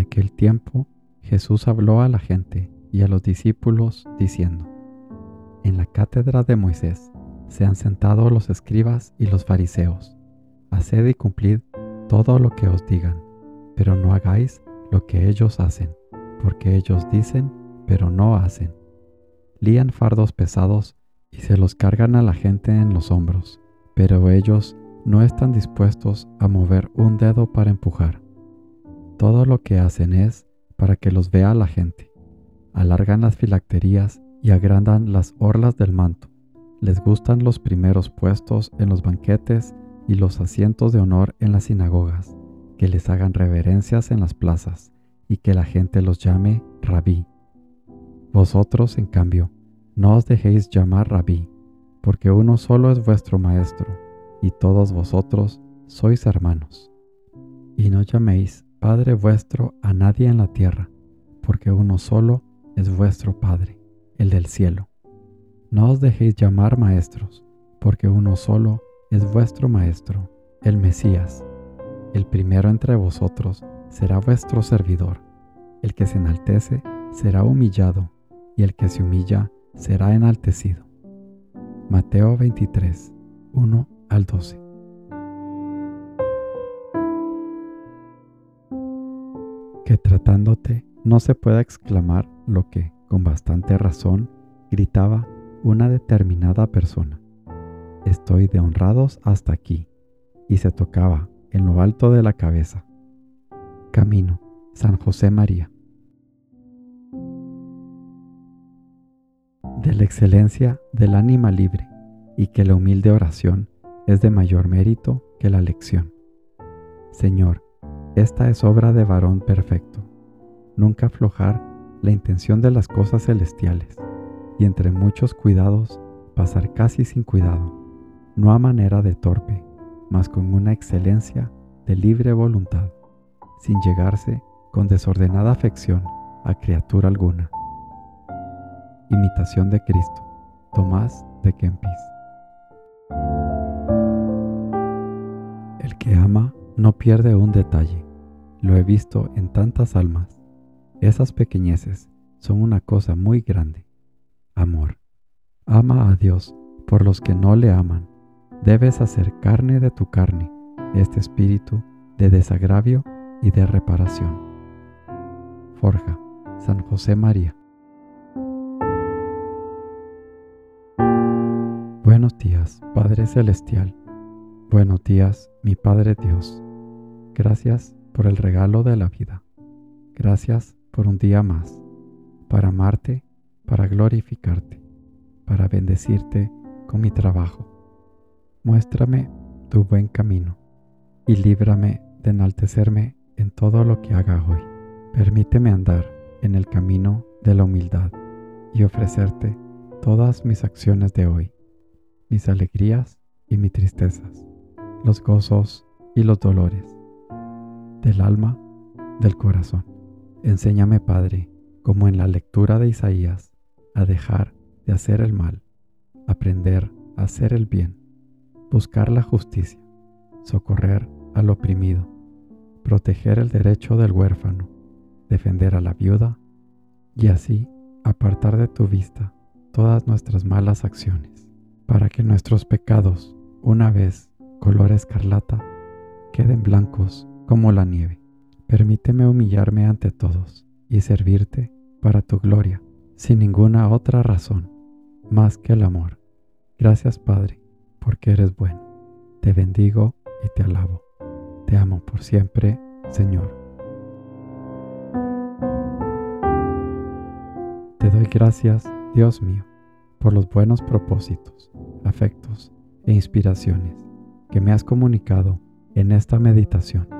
Aquel tiempo Jesús habló a la gente y a los discípulos diciendo, En la cátedra de Moisés se han sentado los escribas y los fariseos. Haced y cumplid todo lo que os digan, pero no hagáis lo que ellos hacen, porque ellos dicen, pero no hacen. Lían fardos pesados y se los cargan a la gente en los hombros, pero ellos no están dispuestos a mover un dedo para empujar. Todo lo que hacen es para que los vea la gente. Alargan las filacterías y agrandan las orlas del manto. Les gustan los primeros puestos en los banquetes y los asientos de honor en las sinagogas, que les hagan reverencias en las plazas y que la gente los llame rabí. Vosotros, en cambio, no os dejéis llamar rabí, porque uno solo es vuestro maestro, y todos vosotros sois hermanos. Y no llaméis Padre vuestro a nadie en la tierra, porque uno solo es vuestro Padre, el del cielo. No os dejéis llamar maestros, porque uno solo es vuestro Maestro, el Mesías. El primero entre vosotros será vuestro servidor. El que se enaltece será humillado, y el que se humilla será enaltecido. Mateo 23, 1 al 12. Que tratándote no se pueda exclamar lo que, con bastante razón, gritaba una determinada persona. Estoy de honrados hasta aquí, y se tocaba en lo alto de la cabeza. Camino, San José María. De la excelencia del ánima libre, y que la humilde oración es de mayor mérito que la lección. Señor, esta es obra de varón perfecto. Nunca aflojar la intención de las cosas celestiales y entre muchos cuidados pasar casi sin cuidado, no a manera de torpe, mas con una excelencia de libre voluntad, sin llegarse con desordenada afección a criatura alguna. Imitación de Cristo, Tomás de Kempis. El que ama no pierde un detalle. Lo he visto en tantas almas. Esas pequeñeces son una cosa muy grande. Amor. Ama a Dios por los que no le aman. Debes hacer carne de tu carne este espíritu de desagravio y de reparación. Forja, San José María. Buenos días, Padre Celestial. Buenos días, mi Padre Dios. Gracias por el regalo de la vida. Gracias por un día más, para amarte, para glorificarte, para bendecirte con mi trabajo. Muéstrame tu buen camino y líbrame de enaltecerme en todo lo que haga hoy. Permíteme andar en el camino de la humildad y ofrecerte todas mis acciones de hoy, mis alegrías y mis tristezas, los gozos y los dolores del alma, del corazón. Enséñame, Padre, como en la lectura de Isaías, a dejar de hacer el mal, aprender a hacer el bien, buscar la justicia, socorrer al oprimido, proteger el derecho del huérfano, defender a la viuda y así apartar de tu vista todas nuestras malas acciones, para que nuestros pecados, una vez color escarlata, queden blancos como la nieve. Permíteme humillarme ante todos y servirte para tu gloria, sin ninguna otra razón más que el amor. Gracias Padre, porque eres bueno. Te bendigo y te alabo. Te amo por siempre, Señor. Te doy gracias, Dios mío, por los buenos propósitos, afectos e inspiraciones que me has comunicado en esta meditación